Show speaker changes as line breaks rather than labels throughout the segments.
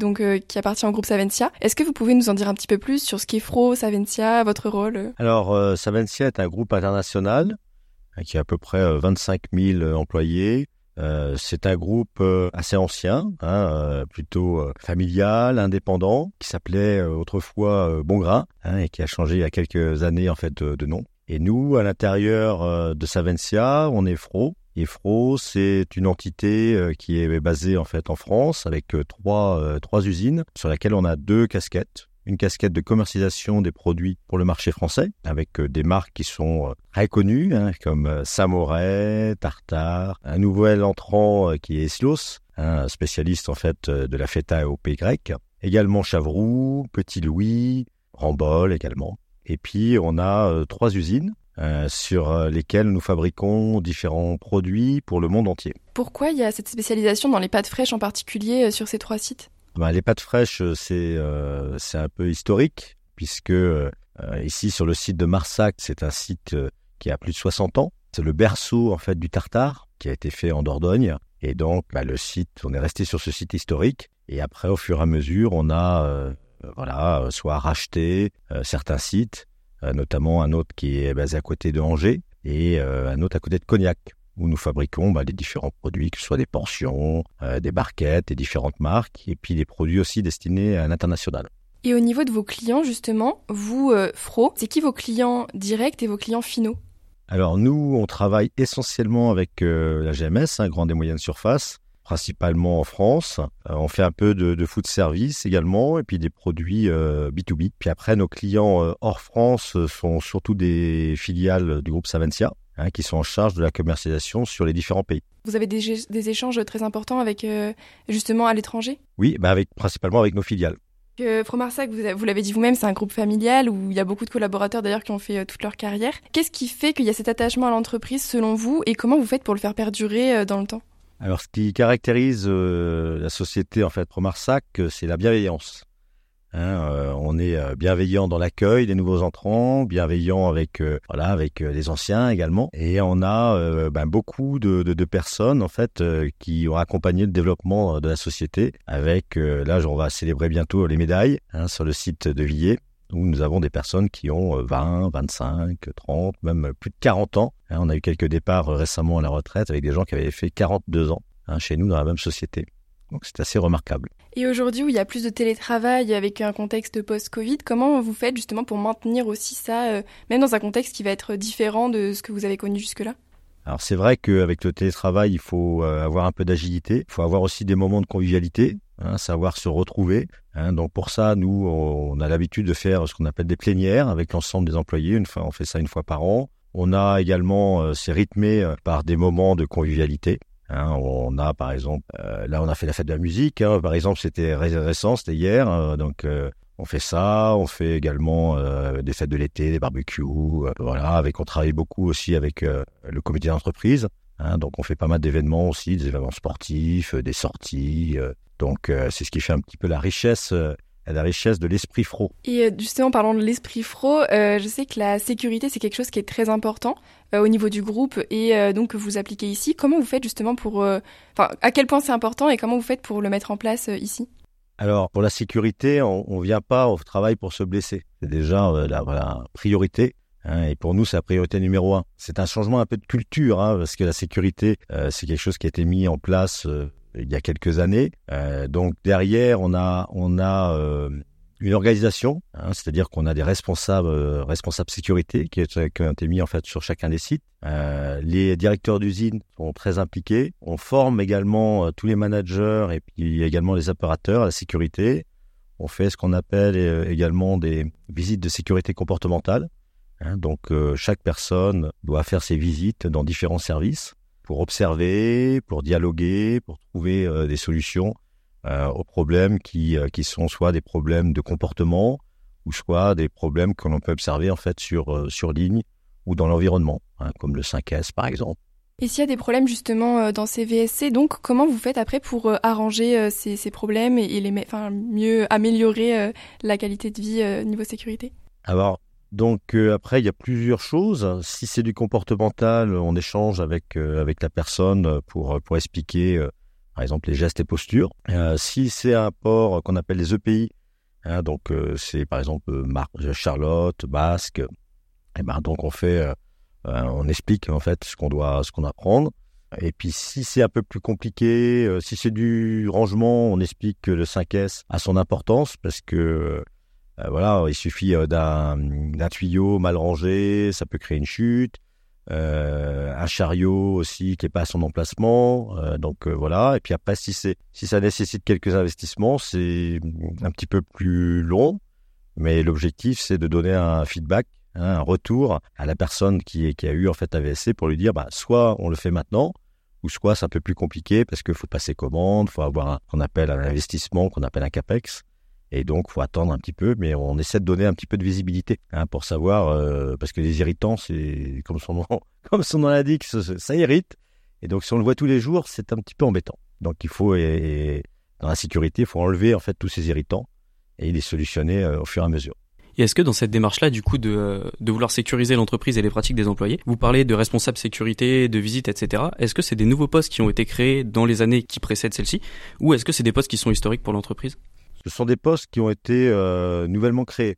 donc euh, qui appartient au groupe Savencia. Est-ce que vous pouvez nous en dire un petit peu plus sur ce qu'est Fro, Savencia, votre rôle
Alors, euh, Savencia est un groupe international euh, qui a à peu près 25 000 employés. c'est un groupe assez ancien, hein, plutôt familial, indépendant, qui s'appelait autrefois Bongrain hein, et qui a changé il y a quelques années en fait de, nom. Et nous, à l'intérieur de Savencia, on est Fro, EFRO, c'est une entité euh, qui est basée en fait en France avec euh, trois, euh, trois usines sur laquelle on a deux casquettes. Une casquette de commercialisation des produits pour le marché français avec des marques qui sont très connues hein, comme Samoret, Tartare, un nouvel entrant qui est Eslos, un spécialiste en fait de la feta au pays grec. Également Chavroux, Petit Louis, Rambol également. Et puis on a trois usines euh, sur euh, lesquels nous fabriquons différents produits pour le monde entier.
Pourquoi il y a cette spécialisation dans les pâtes fraîches en particulier euh, sur ces trois sites?
Ben, Les pâtes fraîches, c'est un peu historique, puisque ici sur le site de Marsac, c'est un site qui a plus de 60 ans. C'est le berceau en fait du tartare qui a été fait en Dordogne. Et donc ben, le site, on est resté sur ce site historique. Et après, au fur et à mesure, on a voilà, soit racheté certains sites, notamment un autre qui est basé à côté de Angers et euh, un autre à côté de Cognac où nous fabriquons bah, les différents produits, que ce soit des portions, euh, des barquettes, des différentes marques, et puis des produits aussi destinés à l'international.
Et au niveau de vos clients, justement, vous, Fro, c'est qui vos clients directs et vos clients finaux?
Alors nous, on travaille essentiellement avec la GMS, hein, grande et moyenne surface, principalement en France. Euh, on fait un peu de, food service également et puis des produits B2B. Euh, puis après, nos clients euh, hors France sont surtout des filiales du groupe Savencia. Hein, qui sont en charge de la commercialisation sur les différents pays.
Vous avez des, échanges très importants avec justement à l'étranger?
Oui, bah avec, principalement avec nos filiales.
Fromarsac, vous, vous l'avez dit vous-même, c'est un groupe familial où il y a beaucoup de collaborateurs d'ailleurs qui ont fait toute leur carrière. Qu'est-ce qui fait qu'il y a cet attachement à l'entreprise selon vous? Et comment vous faites pour le faire perdurer dans le temps?
Alors, ce qui caractérise euh, la société en fait Promarsac, euh, c'est la bienveillance. Hein, euh, on est bienveillant dans l'accueil des nouveaux entrants, bienveillant avec voilà les anciens également, et on a ben, beaucoup de, personnes en fait qui ont accompagné le développement de la société. Avec là, on va célébrer bientôt les médailles hein, sur le site de Villiers nous avons des personnes qui ont 20, 25, 30, même plus de 40 ans. Hein, on a eu quelques départs euh, récemment à la retraite avec des gens qui avaient fait 42 ans hein, chez nous dans la même société. Donc c'est assez remarquable.
Et aujourd'hui où il y a plus de télétravail avec un contexte post-Covid, comment vous faites justement pour maintenir aussi ça, euh, même dans un contexte qui va être différent de ce que vous avez connu jusque-là?
Alors c'est vrai qu'avec le télétravail, il faut euh, avoir un peu d'agilité, il faut avoir aussi des moments de convivialité, hein, savoir se retrouver. Hein. Donc pour ça, nous, on a l'habitude de faire ce qu'on appelle des plénières avec l'ensemble des employés. Une fois, on fait ça une fois par an. On a également, euh, c'est rythmé euh, par des moments de convivialité. Hein. on a par exemple, là on a fait la fête de la musique. par exemple, c'était récent, c'était hier. donc on fait ça, on fait également euh, des fêtes de l'été, des barbecues, euh, voilà. Avec, on travaille beaucoup aussi avec euh, le comité d'entreprise. Hein, donc on fait pas mal d'événements aussi, des événements sportifs, des sorties. donc c'est ce qui fait un petit peu la richesse la richesse de l'esprit fro.
Et justement, parlant de l'esprit fro, je sais que la sécurité, c'est quelque chose qui est très important au niveau du groupe et donc que vous appliquez ici. Comment vous faites justement pour... Enfin, à quel point c'est important et comment vous faites pour le mettre en place ici?
Alors, pour la sécurité, on ne vient pas au travail pour se blesser. C'est déjà euh, la, priorité. Hein, et pour nous, c'est la priorité numéro un. C'est un changement un peu de culture, hein, parce que la sécurité, euh, c'est quelque chose qui a été mis en place euh, il y a quelques années. donc derrière, on a, on a une organisation, hein, c'est-à-dire qu'on a des responsables, euh, responsables sécurité qui, qui, ont été mis en fait sur chacun des sites. Euh, les directeurs d'usine sont très impliqués. On forme également euh, tous les managers et puis également les opérateurs à la sécurité. On fait ce qu'on appelle également des visites de sécurité comportementale. Hein, donc chaque personne doit faire ses visites dans différents services pour observer, pour dialoguer, pour trouver des solutions euh, aux problèmes qui, euh, qui sont soit des problèmes de comportement ou soit des problèmes que l'on peut observer en fait sur, sur ligne ou dans l'environnement, hein, comme le 5S par exemple.
Et s'il y a des problèmes justement dans ces VSC, donc comment vous faites après pour arranger ces, ces, problèmes et, les, enfin, mieux améliorer la qualité de vie niveau sécurité?
Alors, donc après, il y a plusieurs choses. Si c'est du comportemental, on échange avec avec la personne pour pour expliquer, par exemple, les gestes et postures. si c'est un port qu'on appelle les EPI, hein, donc c'est par exemple Charlotte, Basque, et eh ben donc on fait euh, on explique en fait ce qu'on doit, ce qu'on apprendre. Et puis si c'est un peu plus compliqué, euh, si c'est du rangement, on explique que le 5S a son importance parce que euh, voilà, il suffit d'un tuyau mal rangé, ça peut créer une chute. Un chariot aussi qui est pas à son emplacement. donc voilà. Et puis après, si si ça nécessite quelques investissements, c'est un petit peu plus long. Mais l'objectif, c'est de donner un feedback Hein, un retour à la personne qui, qui a eu en fait AVSC pour lui dire bah, soit on le fait maintenant, ou soit c'est un peu plus compliqué parce qu'il faut passer commande, il faut avoir ce qu'on appelle un investissement, qu'on appelle un CAPEX. Et donc, faut attendre un petit peu, mais on essaie de donner un petit peu de visibilité hein, pour savoir, euh, parce que les irritants, c'est comme son nom, comme son nom l'indique, ça, ça, irrite. Et donc, si on le voit tous les jours, c'est un petit peu embêtant. Donc, il faut, et, dans la sécurité, il faut enlever en fait tous ces irritants et les solutionner euh, au fur et à mesure.
Et est-ce que dans cette démarche-là, du coup, de, de vouloir sécuriser l'entreprise et les pratiques des employés, vous parlez de responsable sécurité, de visite, etc. Est-ce que c'est des nouveaux postes qui ont été créés dans les années qui précèdent celle-ci, ou est-ce que c'est des postes qui sont historiques pour l'entreprise?
Ce sont des postes qui ont été euh, nouvellement créés.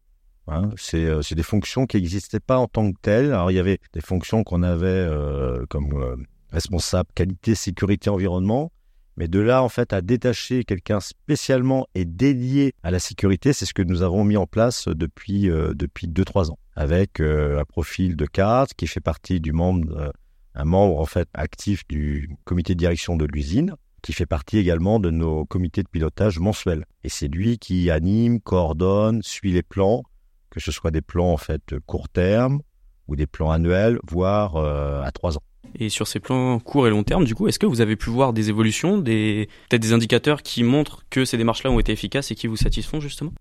Hein. Euh, c'est des fonctions qui n'existaient pas en tant que telles. Alors il y avait des fonctions qu'on avait euh, comme responsable qualité, sécurité, environnement, mais de là, en fait, à détacher quelqu'un spécialement et dédié à la sécurité, c'est ce que nous avons mis en place depuis euh, depuis deux trois ans, avec euh, un profil de cadre qui fait partie du membre, euh, un membre en fait actif du comité de direction de l'usine, qui fait partie également de nos comités de pilotage mensuels. Et c'est lui qui anime, coordonne, suit les plans, que ce soit des plans en fait court terme ou des plans annuels, voire à trois ans.
Et sur ces plans court et long terme, du coup, est-ce que vous avez pu voir des évolutions, des peut-être des indicateurs qui montrent que ces démarches-là ont été efficaces et qui vous satisfont justement?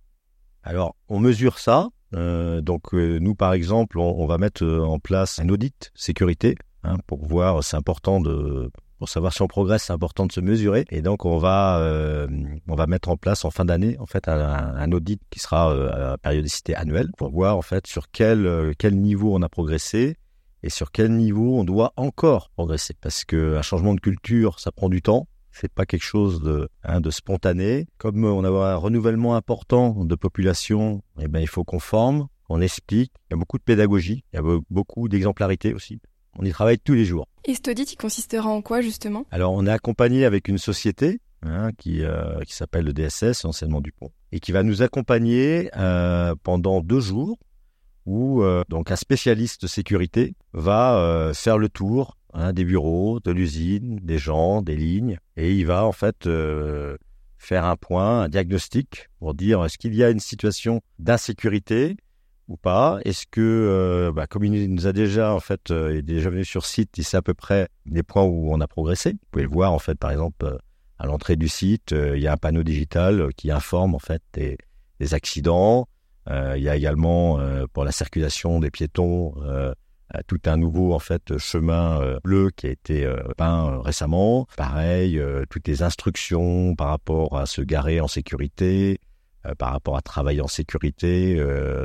Alors, on mesure ça. Euh, donc, euh, nous, par exemple, on, va mettre euh, en place un audit sécurité hein, pour voir. C'est important de pour savoir si on progresse, c'est important de se mesurer. Et donc, on va euh, on va mettre en place en fin d'année en fait un, audit qui sera à périodicité annuelle pour voir en fait sur quel quel niveau on a progressé et sur quel niveau on doit encore progresser. Parce qu'un changement de culture, ça prend du temps. C'est pas quelque chose de, hein, de spontané. Comme on a un renouvellement important de population, eh ben, il faut qu'on forme, on explique. Il y a beaucoup de pédagogie, il y a beaucoup d'exemplarité aussi. On y travaille tous les jours.
Et cet audit, il consistera en quoi justement?
Alors, on est accompagné avec une société hein, qui, euh, qui s'appelle le DSS, du Dupont, et qui va nous accompagner euh, pendant deux jours où euh, donc un spécialiste de sécurité va faire le tour hein, des bureaux, de l'usine, des gens, des lignes, et il va en fait faire un point, un diagnostic pour dire est-ce qu'il y a une situation d'insécurité ou pas Est-ce que, bah, comme il nous a déjà en fait, est déjà venu sur site, il sait à peu près les points où on a progressé. Vous pouvez le voir en fait, par exemple, à l'entrée du site, il y a un panneau digital qui informe en fait des accidents, euh, il y a également euh, pour la circulation des piétons euh, tout un nouveau en fait chemin bleu qui a été peint récemment. Pareil, toutes les instructions par rapport à se garer en sécurité, par rapport à travailler en sécurité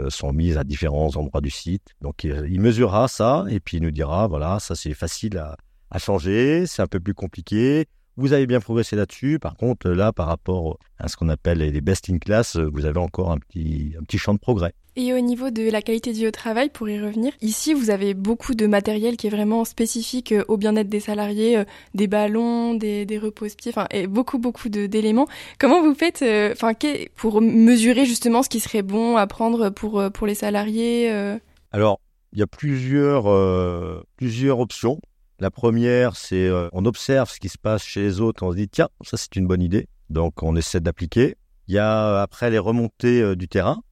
sont mises à différents endroits du site. Donc il mesurera ça et puis il nous dira voilà ça c'est facile à, à changer, c'est un peu plus compliqué. Vous avez bien progressé là-dessus. Par contre, là, par rapport à ce qu'on appelle les best in class, vous avez encore un petit, un petit champ de progrès.
Et au niveau de la qualité de vie au travail, pour y revenir, ici vous avez beaucoup de matériel qui est vraiment spécifique euh, au bien-être des salariés, euh, des ballons, des, des repose-pieds, enfin et beaucoup beaucoup d'éléments. Comment vous faites, euh, enfin pour mesurer justement ce qui serait bon à prendre pour pour les salariés
Alors il y a plusieurs plusieurs options. La première, c'est on observe ce qui se passe chez les autres, on se dit tiens, ça c'est une bonne idée, donc on essaie d'appliquer. Il y a après les remontées du terrain,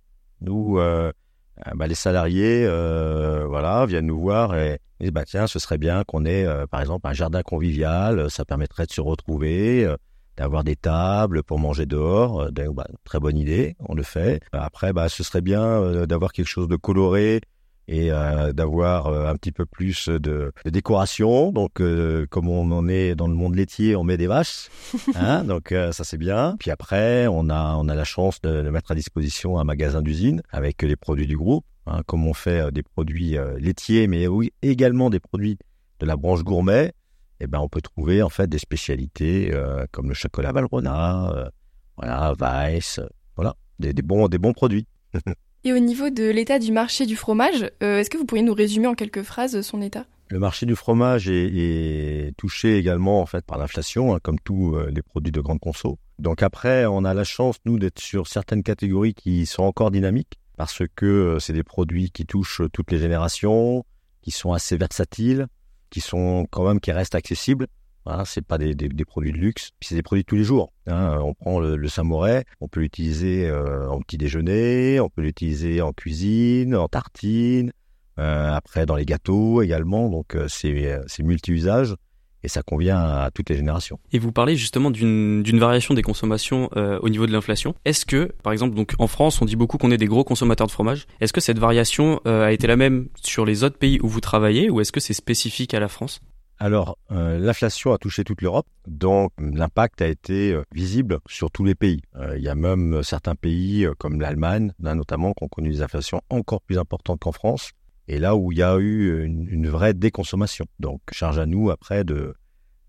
nous, bah, les salariés, voilà, viennent nous voir et disent bah tiens, ce serait bien qu'on ait par exemple un jardin convivial, ça permettrait de se retrouver. d'avoir des tables pour manger dehors. Bah, très bonne idée, on le fait. Après, bah, ce serait bien d'avoir quelque chose de coloré et d'avoir un petit peu plus de, décoration. Donc, comme on en est dans le monde laitier, on met des vaches. Hein, donc, ça c'est bien. Puis après, on a on a la chance de, de mettre à disposition un magasin d'usine avec les produits du groupe. Hein, comme on fait des produits laitiers, mais oui, également des produits de la branche gourmet, eh ben, on peut trouver en fait des spécialités euh, comme le chocolat Valrhona, euh, voilà, Weiss, euh, voilà, des, bons, des bons produits.
Et au niveau de l'état du marché du fromage, est-ce que vous pourriez nous résumer en quelques phrases son état?
Le marché du fromage est, touché également en fait par l'inflation, hein, comme tous les produits de grande conso. Donc après, on a la chance nous d'être sur certaines catégories qui sont encore dynamiques parce que c'est des produits qui touchent toutes les générations, qui sont assez versatiles, qui sont quand même qui restent accessibles. Voilà, c'est pas des, produits de luxe, c'est des produits de tous les jours. Hein. On prend le, le samouret, on peut l'utiliser euh, en petit déjeuner, on peut l'utiliser en cuisine, en tartine, euh, après dans les gâteaux également. Donc euh, c'est multi-usage et ça convient à toutes les générations.
Et vous parlez justement d'une variation des consommations au niveau de l'inflation. Est-ce que, par exemple, donc en France, on dit beaucoup qu'on est des gros consommateurs de fromage. Est-ce que cette variation a été la même sur les autres pays où vous travaillez ou est-ce que c'est spécifique à la France?
Alors, euh, l'inflation a touché toute l'Europe, donc l'impact a été visible sur tous les pays. Il y a même certains pays comme l'Allemagne, notamment, qui ont connu des inflations encore plus importantes qu'en France et là où il y a eu une, vraie déconsommation. Donc, charge à nous après de,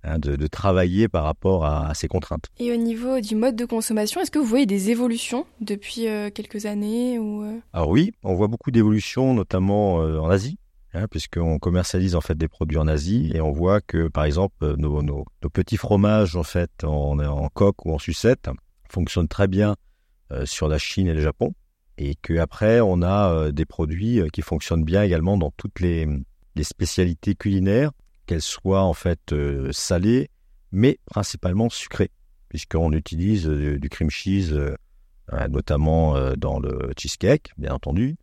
hein, de, travailler par rapport à, ces contraintes.
Et au niveau du mode de consommation, est-ce que vous voyez des évolutions depuis euh, quelques années ou euh?
Alors oui, on voit beaucoup d'évolutions, notamment euh, en Asie. Hein, puisqu'on commercialise en fait des produits en Asie et on voit que par exemple nos, nos, petits fromages en fait en, coque ou en sucette fonctionnent très bien sur la Chine et le Japon et qu'après on a euh, des produits euh, qui fonctionnent bien également dans toutes les, spécialités culinaires, qu'elles soient en fait euh, salées, mais principalement sucrées, puisqu'on utilise du, cream cheese notamment dans le cheesecake, bien entendu,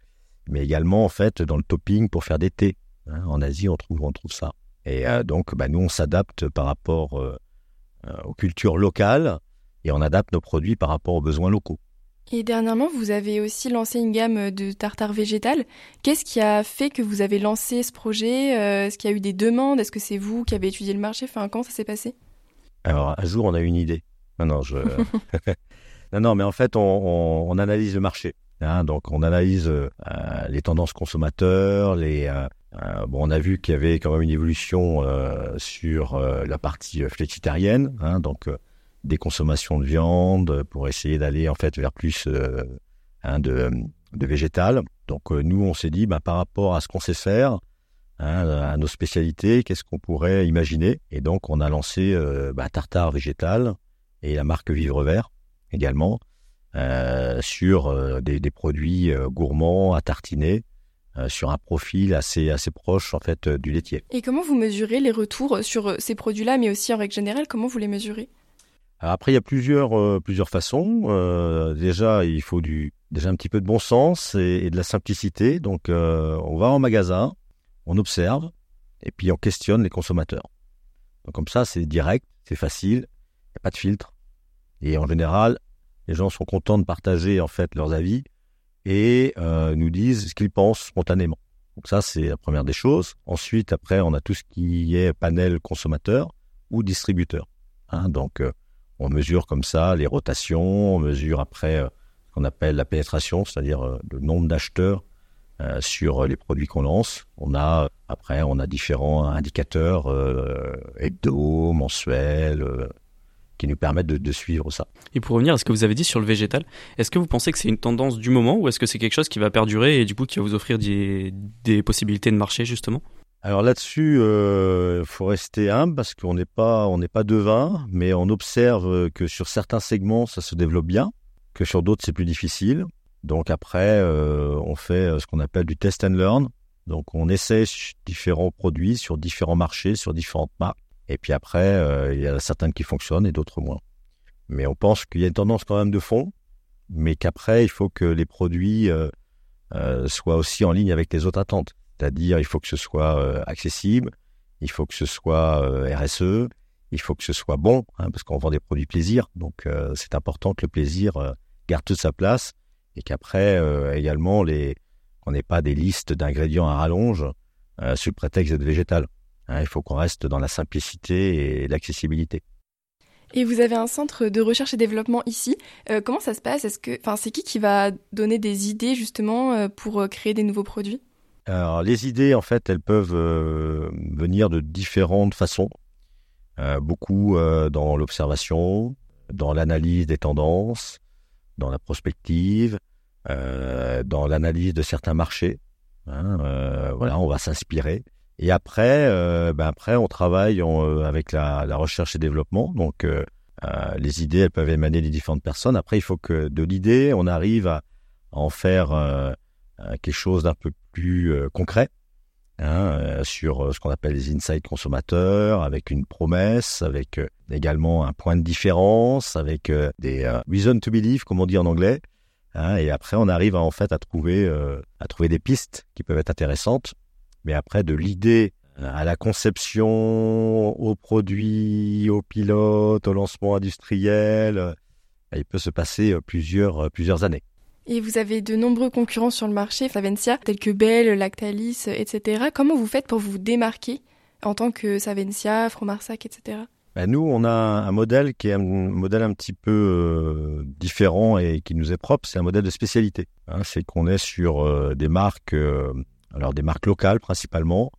mais également en fait dans le topping pour faire des thés. Hein. en Asie, on trouve on trouve ça. Et donc, bah, nous, on s'adapte par rapport aux cultures locales et on adapte nos produits par rapport aux besoins locaux.
Et dernièrement, vous avez aussi lancé une gamme de tartare végétal. Qu'est-ce qui a fait que vous avez lancé ce projet euh, Est-ce qu'il y a eu des demandes? Est-ce que c'est vous qui avez étudié le marché? Enfin, comment ça s'est passé?
Alors, un jour, on a eu une idée. Non, non, je... non, non, mais en fait, on, analyse le marché. Hein. donc, on analyse euh, les tendances consommateurs. Euh, bon, on a vu qu'il y avait quand même une évolution sur la partie fléchitarienne. Hein, donc, des consommations de viande pour essayer d'aller en fait vers plus euh, hein, de, de, végétal. Donc euh, nous, on s'est dit, bah, par rapport à ce qu'on sait faire, à nos spécialités, qu'est-ce qu'on pourrait imaginer? Et donc on a lancé euh, bah, tartare végétal et la marque Vivre Vert également sur des, des, produits gourmands à tartiner. sur un profil assez assez proche en fait du laitier.
Et comment vous mesurez les retours sur ces produits-là, mais aussi en règle générale, comment vous les mesurez?
Après, il y a plusieurs, euh, plusieurs façons. Euh, déjà, il faut du, déjà un petit peu de bon sens et, de la simplicité. Donc, euh, on va en magasin, on observe et puis on questionne les consommateurs. Donc, comme ça, c'est direct, c'est facile, il n'y a pas de filtre. Et en général, les gens sont contents de partager en fait leurs avis et nous disent ce qu'ils pensent spontanément. Donc ça, c'est la première des choses. Ensuite, après, on a tout ce qui est panel consommateur ou distributeur. Hein, donc, on mesure comme ça les rotations, on mesure après euh, ce qu'on appelle la pénétration, c'est-à-dire euh, le nombre d'acheteurs euh, sur les produits qu'on lance. On a après on a différents indicateurs hebdo, mensuels qui nous permettent de, suivre ça.
Et pour revenir à ce que vous avez dit sur le végétal, est-ce que vous pensez que c'est une tendance du moment ou est-ce que c'est quelque chose qui va perdurer et du coup qui va vous offrir des possibilités de marché justement?
Alors là-dessus, il euh, faut rester humble parce qu'on n'est pas, on n'est pas devin, mais on observe que sur certains segments, ça se développe bien, que sur d'autres, c'est plus difficile. Donc après, euh, on fait euh, ce qu'on appelle du test and learn. Donc on essaie différents produits sur différents marchés, sur différentes marques. Et puis après, il y a certaines qui fonctionnent et d'autres moins. Mais on pense qu'il y a une tendance quand même de fond, mais qu'après, il faut que les produits soient aussi en ligne avec les autres attentes. C'est-à-dire, il faut que ce soit euh, accessible, il faut que ce soit euh, RSE, il faut que ce soit bon, hein, parce qu'on vend des produits plaisir. Donc, c'est important que le plaisir garde toute sa place et qu'après, également, on n'ait pas des listes d'ingrédients à rallonge sous le prétexte d'être végétal. Hein, il faut qu'on reste dans la simplicité et l'accessibilité.
Et vous avez un centre de recherche et développement ici. Euh, comment ça se passe? Est-ce que, enfin, c'est qui qui va donner des idées justement euh, pour euh, créer des nouveaux produits?
Alors, les idées, en fait, elles peuvent venir de différentes façons. beaucoup dans l'observation, dans l'analyse des tendances, dans la prospective, dans l'analyse de certains marchés. Hein, voilà, on va s'inspirer. Et après, euh, ben après, on travaille euh, avec la, recherche et développement. Donc, euh, les idées, elles peuvent émaner des différentes personnes. Après, il faut que de l'idée, on arrive à, en faire quelque chose d'un peu plus concret. Hein, sur ce qu'on appelle les insights consommateurs, avec une promesse, avec également un point de différence, avec des reason to believe, comme on dit en anglais. Hein, et après, on arrive en fait à trouver, à trouver des pistes qui peuvent être intéressantes mais après, de l'idée à la conception, au produit, au pilote, au lancement industriel, euh, il peut se passer euh, plusieurs, euh, plusieurs années.
Et vous avez de nombreux concurrents sur le marché, Savencia, tels que Bell, Lactalis, etc. Comment vous faites pour vous démarquer en tant que Savencia, Fromarsac, etc.
Ben nous, on a un modèle qui est un modèle un petit peu différent et qui nous est propre. C'est un modèle de spécialité. Hein. c'est qu'on est sur des marques alors des marques locales principalement,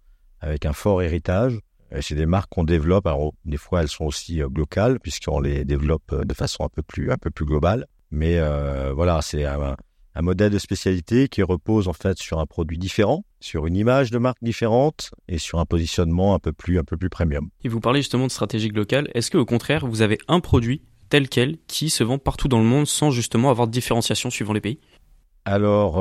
avec un fort héritage. C'est des marques qu'on développe. Alors des fois elles sont aussi euh, locales puisqu'on les développe euh, de façon un peu plus un peu plus globale. Mais euh, voilà, c'est un, un, modèle de spécialité qui repose en fait sur un produit différent, sur une image de marque différente et sur un positionnement un peu plus un peu plus premium.
Et vous parlez justement de stratégie locale. Est-ce que au contraire vous avez un produit tel quel qui se vend partout dans le monde sans justement avoir de différenciation suivant les pays?
Alors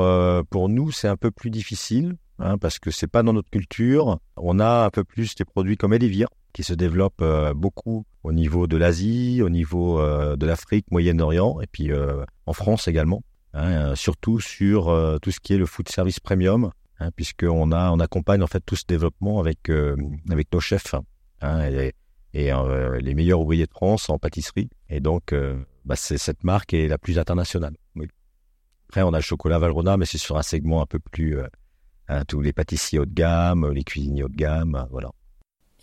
pour nous c'est un peu plus difficile Hein, parce que c'est pas dans notre culture. On a un peu plus des produits comme Elivir qui se développent euh, beaucoup au niveau de l'Asie, au niveau euh, de l'Afrique, Moyen-Orient et puis euh, en France également. Hein, surtout sur tout ce qui est le food service premium, hein, puisqu'on a on accompagne en fait tout ce développement avec avec nos chefs hein, et, les meilleurs ouvriers de France en pâtisserie. Et donc bah, cette marque est la plus internationale. Après on a le chocolat Valrhona, mais c'est sur un segment un peu plus tous les pâtissiers haut de gamme, les cuisiniers haut de gamme, voilà.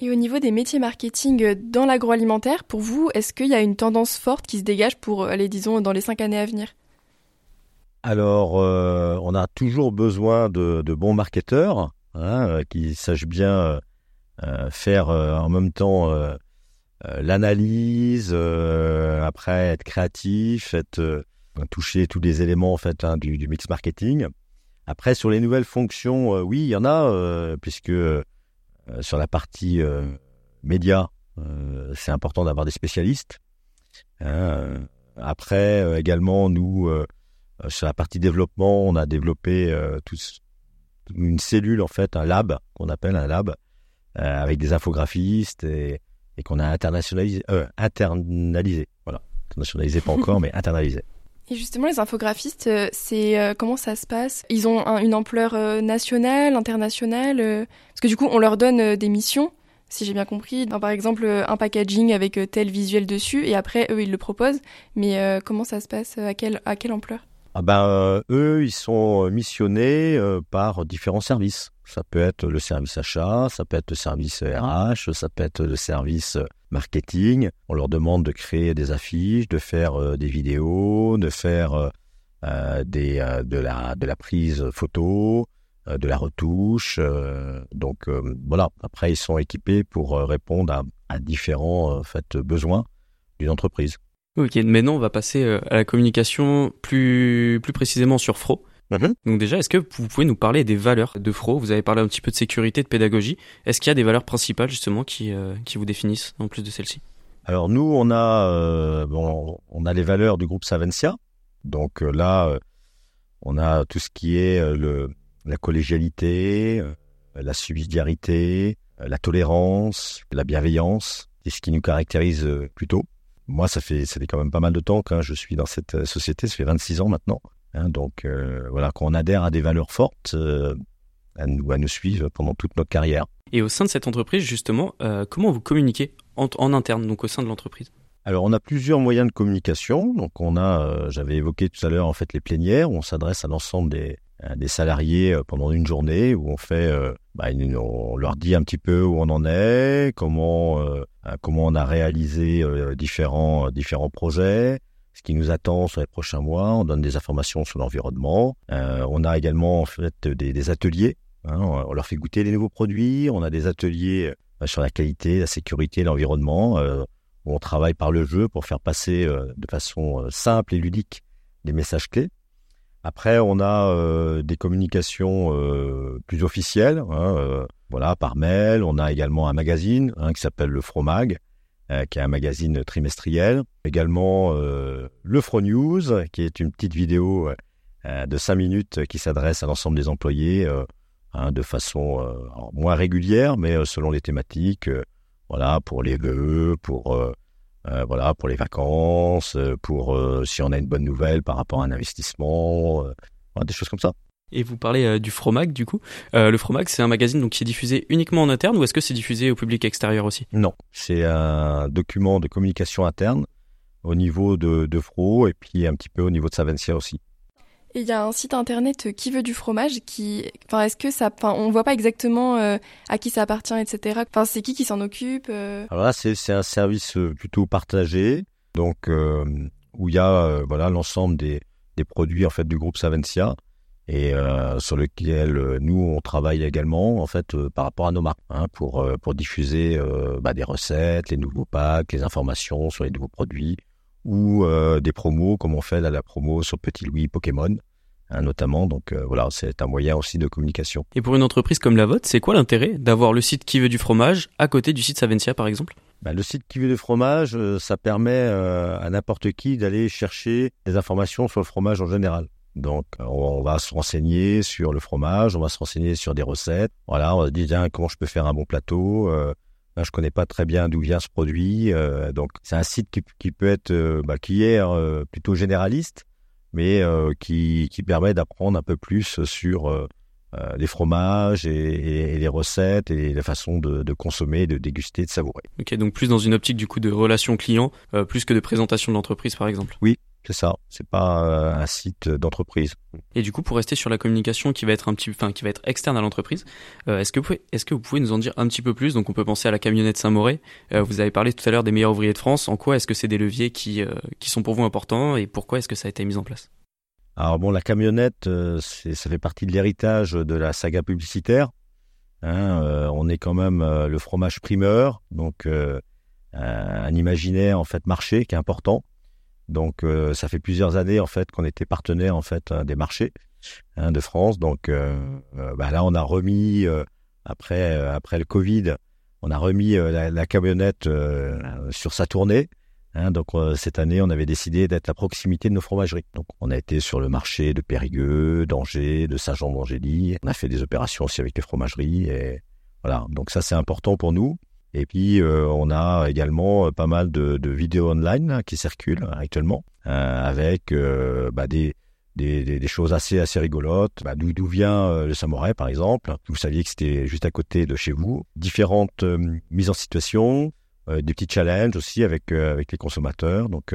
Et au niveau des métiers marketing dans l'agroalimentaire, pour vous, est-ce qu'il y a une tendance forte qui se dégage pour, allez, disons, dans les cinq années à venir?
Alors, euh, on a toujours besoin de, bons marketeurs hein, euh, qui sachent bien euh, faire en même temps l'analyse, après être créatif, être toucher tous les éléments en fait hein, du, du mix marketing. Après, sur les nouvelles fonctions, euh, oui, il y en a, euh, puisque euh, sur la partie média, c'est important d'avoir des spécialistes. Hein, après, également, nous, sur la partie développement, on a développé une cellule, en fait, un lab, qu'on appelle un lab, avec des infographistes et, et qu'on a internationalisé, internalisé. Voilà. Internationalisé pas encore, mais internalisé.
Et justement, les infographistes, euh, c'est euh, comment ça se passe? Ils ont une ampleur euh, nationale, internationale Parce que du coup, on leur donne des missions, si j'ai bien compris. par exemple, un packaging avec tel visuel dessus, et après, eux, ils le proposent. Mais comment ça se passe? À quelle, à quelle ampleur?
Ah ben, eux, ils sont missionnés par différents services. Ça peut être le service achat, ça peut être le service RH, ça peut être le service marketing. On leur demande de créer des affiches, de faire euh, des vidéos, de faire euh, euh, des, de, la, de la prise photo, de la retouche. donc voilà, après ils sont équipés pour répondre à, différents en fait, besoins d'une entreprise.
Ok, maintenant on va passer à la communication plus, plus précisément sur Fro. Mhm. Donc déjà, est-ce que vous pouvez nous parler des valeurs de Fro? Vous avez parlé un petit peu de sécurité, de pédagogie. Est-ce qu'il y a des valeurs principales justement qui, euh, qui vous définissent en plus de celles-ci?
Alors nous, on a euh, bon, on a les valeurs du groupe Savencia. Donc euh, là, on a tout ce qui est le, la collégialité, la subsidiarité, la tolérance, la bienveillance. C'est ce qui nous caractérise plutôt. Moi, ça fait, ça fait quand même pas mal de temps que je suis dans cette société. Ça fait 26 ans maintenant. Hein, donc euh, voilà, qu'on adhère à des valeurs fortes, euh, à, nous, à nous suivre pendant toute notre carrière.
Et au sein de cette entreprise, justement, euh, comment vous communiquez en, interne, donc au sein de l'entreprise?
Alors, on a plusieurs moyens de communication. Donc, on a, j'avais évoqué tout à l'heure, en fait, les plénières où on s'adresse à l'ensemble des, des salariés pendant une journée où on fait, bah, on leur dit un petit peu où on en est, comment, comment on a réalisé différents, différents projets, ce qui nous attend sur les prochains mois. On donne des informations sur l'environnement. Euh, on a également en fait des, ateliers. Hein. on leur fait goûter les nouveaux produits. On a des ateliers euh, sur la qualité, la sécurité, l'environnement. Euh, on travaille par le jeu pour faire passer de façon simple et ludique des messages clés. Après, on a des communications plus officielles, hein, voilà, par mail. On a également un magazine hein, qui s'appelle le Fromag, qui est un magazine trimestriel. Également euh, le Fro News, qui est une petite vidéo euh, de 5 minutes qui s'adresse à l'ensemble des employés hein, de façon moins régulière, mais selon les thématiques. voilà, pour les vœux, pour voilà, pour les vacances, pour si on a une bonne nouvelle par rapport à un investissement, des choses comme ça.
Et vous parlez euh, du Fromag, du coup. Euh, le Fromag, c'est un magazine donc, qui est diffusé uniquement en interne ou est-ce que c'est diffusé au public extérieur aussi?
Non, c'est un document de communication interne au niveau de, de Fro et puis un petit peu au niveau de Savencia aussi.
Et il y a un site internet euh, qui veut du fromage qui, enfin, est-ce que ça, enfin, on voit pas exactement à qui ça appartient, etc. Enfin, c'est qui qui s'en occupe
Alors là, c'est, c'est un service plutôt partagé, donc où il y a voilà l'ensemble des, des produits en fait du groupe Savencia et euh, sur lequel euh, nous on travaille également en fait euh, par rapport à nos marques hein, pour pour diffuser bah, des recettes, les nouveaux packs, les informations sur les nouveaux produits ou des promos comme on fait la promo sur Petit Louis Pokémon. Hein, notamment. Donc voilà, c'est un moyen aussi de communication.
Et pour une entreprise comme la vôtre, c'est quoi l'intérêt d'avoir le site qui veut du fromage à côté du site Savencia par exemple?
Bah, Le site qui veut du fromage, ça permet à n'importe qui d'aller chercher des informations sur le fromage en général. Donc, on va se renseigner sur le fromage, on va se renseigner sur des recettes. Voilà, on va se dire comment je peux faire un bon plateau. Euh, ben, je connais pas très bien d'où vient ce produit. Euh, donc, c'est un site qui, peut être, euh, bah, qui est euh, plutôt généraliste, mais qui, qui permet d'apprendre un peu plus sur les fromages et, les recettes et la façon de, de, consommer, de déguster, de savourer.
Ok, donc plus dans une optique du coup de relation client, plus que de présentation de l'entreprise par exemple?
Oui, c'est ça, c'est pas euh, un site d'entreprise.
Et du coup, pour rester sur la communication qui va être un petit, enfin qui va être externe à l'entreprise, euh, est-ce que vous pouvez, est-ce que vous pouvez nous en dire un petit peu plus? Donc, on peut penser à la camionnette Saint-Mauré. Euh, vous avez parlé tout à l'heure des meilleurs ouvriers de France. En quoi est-ce que c'est des leviers qui qui sont pour vous importants et pourquoi est-ce que ça a été mis en place?
Alors bon, la camionnette, ça fait partie de l'héritage de la saga publicitaire. Hein, on est quand même le fromage primeur, donc un imaginaire en fait marché qui est important. Donc euh, ça fait plusieurs années en fait qu'on était partenaire en fait des marchés hein, de France. Donc euh, euh, bah, là on a remis après le Covid, on a remis la, camionnette sur sa tournée. Hein. donc cette année, on avait décidé d'être à proximité de nos fromageries. Donc on a été sur le marché de Périgueux, d'Angers, de Saint-Jean d'Angély. On a fait des opérations aussi avec les fromageries et voilà. Donc ça c'est important pour nous. Et puis, euh, on a également euh, pas mal de, vidéos online qui circulent actuellement, euh, avec bah, des, des, des, choses assez, assez rigolotes. Bah, D'où vient le samouraï, par exemple? Vous saviez que c'était juste à côté de chez vous. Différentes mises en situation, des petits challenges aussi avec, avec les consommateurs. Donc,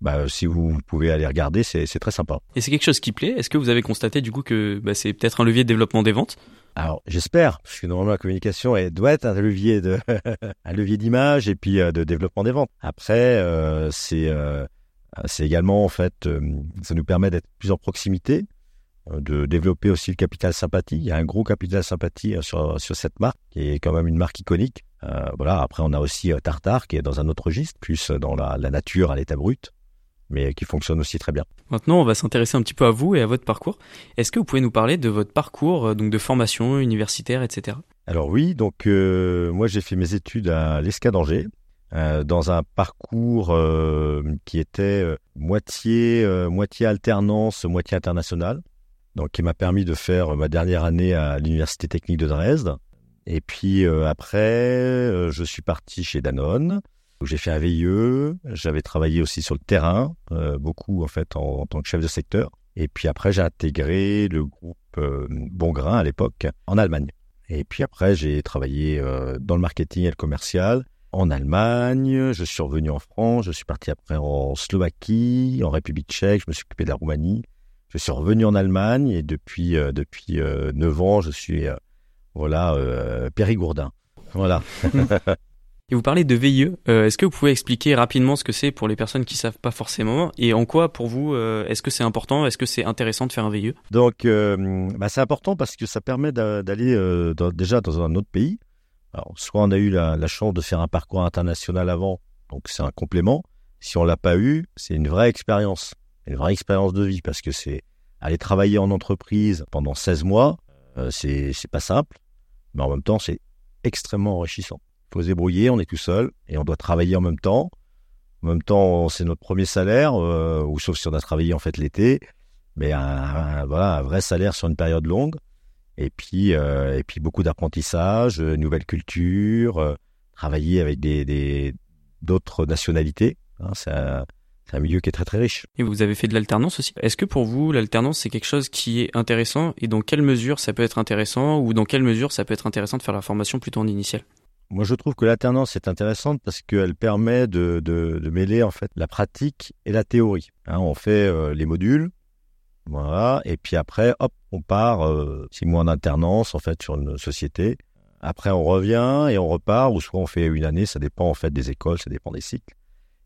bah, si vous pouvez aller regarder, c'est très sympa.
Et c'est quelque chose qui plaît Est-ce que vous avez constaté du coup que bah, c'est peut-être un levier de développement des ventes?
Alors j'espère, parce que normalement la communication doit être un levier d'image et puis euh, de développement des ventes. Après euh, c'est euh, c'est également en fait ça nous permet d'être plus en proximité, de développer aussi le capital sympathie. Il y a un gros capital sympathie sur cette marque qui est quand même une marque iconique. voilà. Après on a aussi Tartare qui est dans un autre registre, plus dans la nature à l'état brut mais qui fonctionne aussi très bien.
Maintenant, on va s'intéresser un petit peu à vous et à votre parcours. Est-ce que vous pouvez nous parler de votre parcours, euh, donc de formation universitaire, etc.
Alors oui, donc euh, moi j'ai fait mes études à l'ESCA d'Angers, euh, dans un parcours euh, qui était euh, moitié moitié alternance, moitié international, donc qui m'a permis de faire ma dernière année à l'université technique de Dresde. Et puis après, je suis parti chez Danone. J'ai fait un VIE, j'avais travaillé aussi sur le terrain, euh, beaucoup en fait en, tant que chef de secteur. Et puis après, j'ai intégré le groupe euh, Bongrain à l'époque en Allemagne. Et puis après, j'ai travaillé euh, dans le marketing et le commercial en Allemagne, je suis revenu en France, je suis parti après en Slovaquie, en République tchèque, je me suis occupé de la Roumanie. Je suis revenu en Allemagne et depuis euh, depuis euh, 9 ans, je suis voilà périgourdin. Voilà.
Et vous parlez de VIE. Euh, est-ce que vous pouvez expliquer rapidement ce que c'est pour les personnes qui savent pas forcément et en quoi pour vous euh, est-ce que c'est important, est-ce que c'est intéressant de faire un VIE
Donc euh, bah, c'est important parce que ça permet d'a- d'aller euh, déjà dans un autre pays. Alors, soit on a eu la, la chance de faire un parcours international avant, donc c'est un complément. Si on l'a pas eu, c'est une vraie expérience, une vraie expérience de vie parce que c'est aller travailler en entreprise pendant 16 mois, euh, c'est pas simple, mais en même temps c'est extrêmement enrichissant. Il faut se débrouiller, on est tout seul et on doit travailler en même temps. En même temps, c'est notre premier salaire, euh, ou sauf si on a travaillé en fait l'été, mais un, voilà un vrai salaire sur une période longue. Et puis euh, et puis beaucoup d'apprentissage, euh, nouvelle culture, travailler avec des d'autres nationalités. Hein, c'est un, un milieu qui est très très riche.
Et vous avez fait de l'alternance aussi. Est-ce que pour vous l'alternance c'est quelque chose qui est intéressant? Et dans quelle mesure ça peut être intéressant? Ou dans quelle mesure ça peut être intéressant de faire la formation plutôt en initiale?
Moi, je trouve que l'alternance est intéressante parce qu'elle permet de, de, de mêler en fait la pratique et la théorie. Hein, on fait euh, les modules, voilà, et puis après, hop, on part euh, six mois en alternance en fait sur une société. Après, on revient et on repart, ou soit on fait une année, ça dépend en fait des écoles, ça dépend des cycles.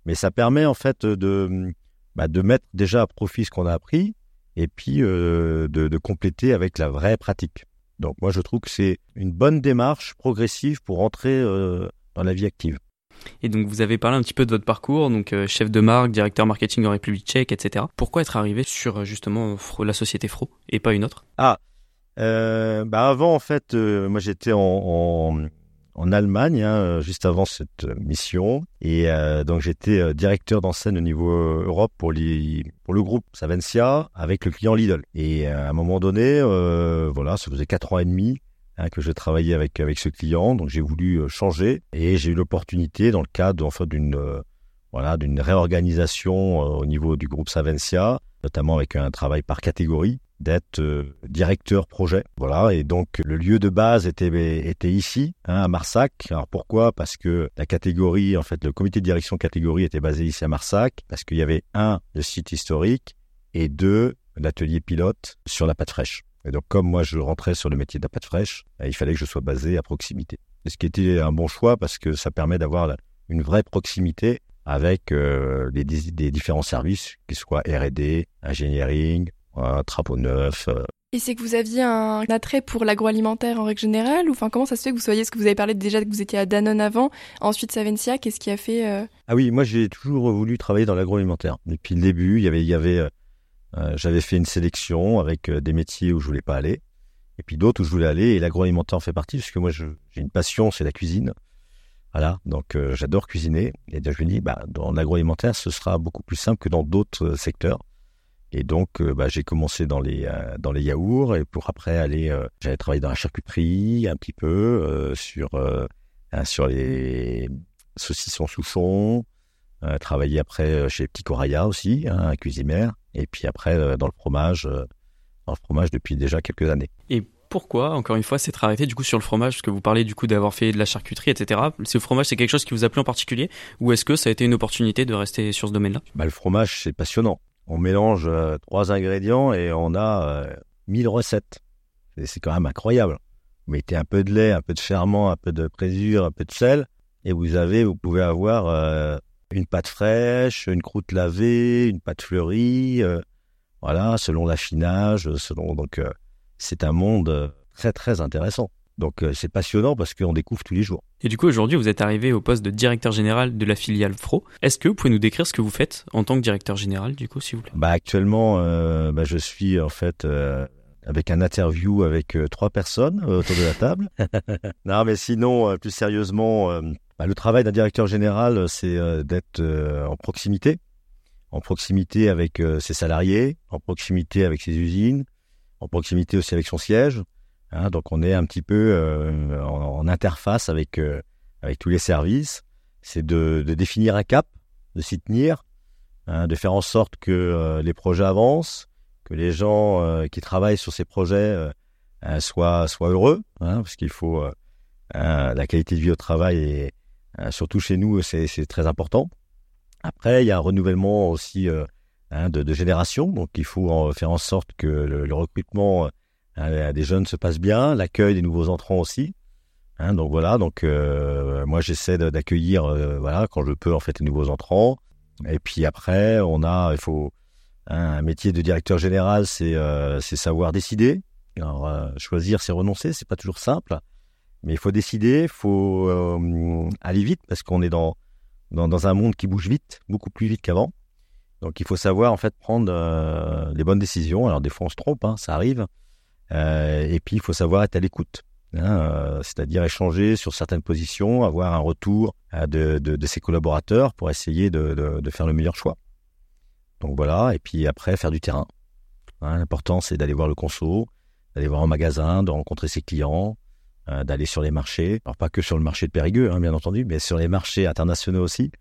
Mais ça permet en fait de, bah, de mettre déjà à profit ce qu'on a appris et puis euh, de, de compléter avec la vraie pratique. Donc moi je trouve que c'est une bonne démarche progressive pour entrer euh, dans la vie active.
Et donc vous avez parlé un petit peu de votre parcours, donc euh, chef de marque, directeur marketing en République tchèque, etc. Pourquoi être arrivé sur euh, justement la société Fro et pas une autre?
Euh, bah avant en fait, moi j'étais en, en, en Allemagne hein, euh, juste avant cette euh, mission. Et euh, donc j'étais directeur d'enseigne au niveau Europe pour le groupe Savencia avec le client Lidl. Et à un moment donné, voilà, ça faisait quatre ans et demi hein, que je travaillais avec ce client, donc j'ai voulu changer et j'ai eu l'opportunité dans le cadre d'une voilà d'une réorganisation au niveau du groupe Savencia, notamment avec un travail par catégorie d'être euh, directeur projet. Voilà, et donc le lieu de base était était ici, hein, à Marsac. Alors pourquoi? Parce que la catégorie, en fait, le comité de direction catégorie était basé ici à Marsac, parce qu'il y avait un le site historique et deux l'atelier pilote sur la pâte fraîche. Et donc comme moi je rentrais sur le métier de la pâte fraîche, euh, il fallait que je sois basé à proximité. Ce qui était un bon choix parce que ça permet d'avoir une vraie proximité avec euh, les, différents services, qu'ils soient R&D, engineering, voilà, travaux neufs. euh.
Et c'est que vous aviez un attrait pour l'agroalimentaire en règle générale ou enfin comment ça se fait que vous soyez ce que vous avez parlé déjà que vous étiez à Danone avant, ensuite Savencia, qu'est-ce qui a fait euh,
Ah oui, moi j'ai toujours voulu travailler dans l'agroalimentaire. Depuis le début, il y avait, il y avait, euh, j'avais fait une sélection avec des métiers où je voulais pas aller, et puis d'autres où je voulais aller, et l'agroalimentaire en fait partie, parce que moi j'ai une passion, c'est la cuisine. Voilà, donc euh, j'adore cuisiner, et donc je me dis, bah, dans l'agroalimentaire, ce sera beaucoup plus simple que dans d'autres secteurs. Et donc, euh, bah, j'ai commencé dans les euh, dans les yaourts, et pour après aller, euh, j'allais travailler dans la charcuterie un petit peu sur hein, sur les saucissons souchons, travaillé après chez Petit Coraya aussi, hein, à Cuisimère, et puis après dans le fromage, dans le fromage depuis déjà quelques années.
Et pourquoi, encore une fois, s'être arrêté du coup sur le fromage? Parce que vous parlez du coup d'avoir fait de la charcuterie, etc. Ce fromage, c'est quelque chose qui vous a plu en particulier? Ou est-ce que ça a été une opportunité de rester sur ce domaine-là?
Bah, le fromage, c'est passionnant. On mélange euh, trois ingrédients et on a euh, 1000 recettes. C'est- quand même incroyable. Vous mettez un peu de lait, un peu de ferment, un peu de présure, un peu de sel, et vous avez, vous pouvez avoir euh, une pâte fraîche, une croûte lavée, une pâte fleurie, euh, voilà, selon l'affinage, selon donc euh, c'est un monde euh, très très intéressant. Donc euh, c'est passionnant parce qu'on découvre tous les jours.
Et du coup, aujourd'hui, vous êtes arrivé au poste de directeur général de la filiale Fro. Est-ce que vous pouvez nous décrire ce que vous faites en tant que directeur général, du coup, s'il vous plaît?
Bah actuellement, euh, bah, je suis en fait euh, avec un interview avec euh, trois personnes autour de la table. non, mais sinon, plus sérieusement, bah, le travail d'un directeur général, c'est d'être en proximité, en proximité avec ses salariés, en proximité avec ses usines, en proximité aussi avec son siège. Hein, donc, on est un petit peu euh, en, interface avec euh, avec tous les services. C'est de, de définir un cap, de s'y tenir hein, de faire en sorte que euh, les projets avancent, que les gens euh, qui travaillent sur ces projets euh, soient, soient heureux, hein, parce qu'il faut la qualité de vie au travail est, surtout chez nous, c'est très important. Après, il y a un renouvellement aussi hein, de, de, génération, donc il faut faire en sorte que le, recrutement des jeunes se passe bien, l'accueil des nouveaux entrants aussi. Hein, donc voilà, donc moi j'essaie d'accueillir, voilà, quand je peux en fait les nouveaux entrants. Et puis après, on a, il faut hein, un métier de directeur général, c'est c'est savoir décider. Choisir, c'est renoncer, c'est pas toujours simple. Mais il faut décider, il faut euh, aller vite parce qu'on est dans, dans, un monde qui bouge vite, beaucoup plus vite qu'avant. Donc il faut savoir en fait prendre euh, les bonnes décisions. Alors des fois on se trompe, hein, ça arrive. Euh, et puis il faut savoir être à l'écoute, hein, c'est-à-dire échanger sur certaines positions, avoir un retour de, de, ses collaborateurs pour essayer de, de, faire le meilleur choix. Donc voilà, et puis après faire du terrain. Hein, L'important c'est d'aller voir le conso, d'aller voir un magasin, de rencontrer ses clients, euh, d'aller sur les marchés. Alors pas que sur le marché de Périgueux, hein, bien entendu, mais sur les marchés internationaux aussi,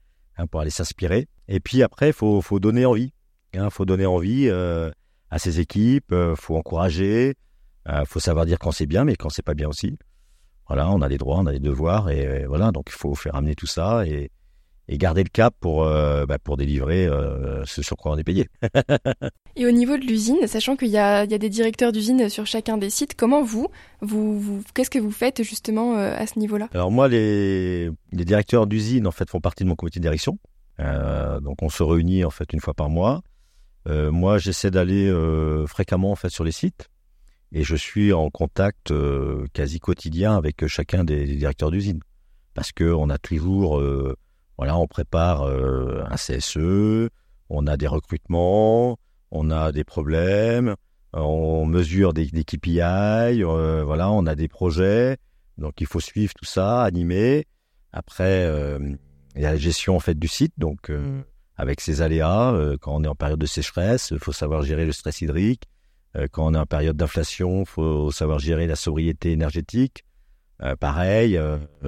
pour aller s'inspirer. Et puis après, il faut, faut donner envie. Il faut donner envie euh, à ses équipes, il euh, faut encourager, il faut savoir dire quand c'est bien, mais quand c'est pas bien aussi. Voilà, on a des droits, on a des devoirs, et, voilà, donc il faut faire amener tout ça et, et garder le cap pour, euh, bah, pour délivrer euh, ce sur quoi on est payé.
et au niveau de l'usine, sachant qu'il y y a des directeurs d'usine sur chacun des sites, comment vous, vous, vous qu'est-ce que vous faites justement euh, à ce niveau-là?
Alors moi, les, les directeurs d'usine en fait font partie de mon comité de direction. donc on se réunit en fait une fois par mois. moi, j'essaie d'aller fréquemment en fait sur les sites et je suis en contact quasi quotidien avec chacun des, des directeurs d'usine parce que on a toujours voilà, on prépare euh, un CSE, on a des recrutements, on a des problèmes, on mesure des, des KPI, euh, voilà, on a des projets. Donc il faut suivre tout ça, animer. Après, euh, il y a la gestion en fait du site, donc avec ses aléas. quand on est en période de sécheresse, il faut savoir gérer le stress hydrique. Quand on est en période d'inflation, il faut savoir gérer la sobriété énergétique. pareil,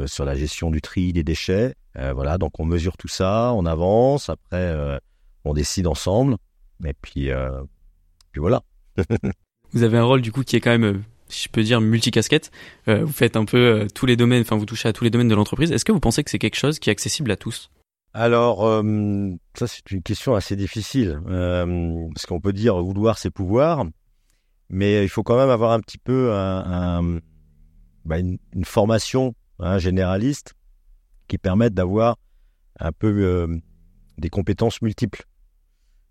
sur la gestion du tri des déchets. Euh, voilà, donc on mesure tout ça, on avance, après euh, on décide ensemble, et puis, euh, puis voilà.
vous avez un rôle du coup qui est quand même, si je peux dire, multicasquette. vous faites un peu tous les domaines, enfin vous touchez à tous les domaines de l'entreprise. Est-ce que vous pensez que c'est quelque chose qui est accessible à tous?
Alors, ça c'est une question assez difficile, parce qu'on peut dire vouloir c'est pouvoir, mais il faut quand même avoir un petit peu bah, une, formation hein, généraliste qui permettent d'avoir un peu euh, des compétences multiples.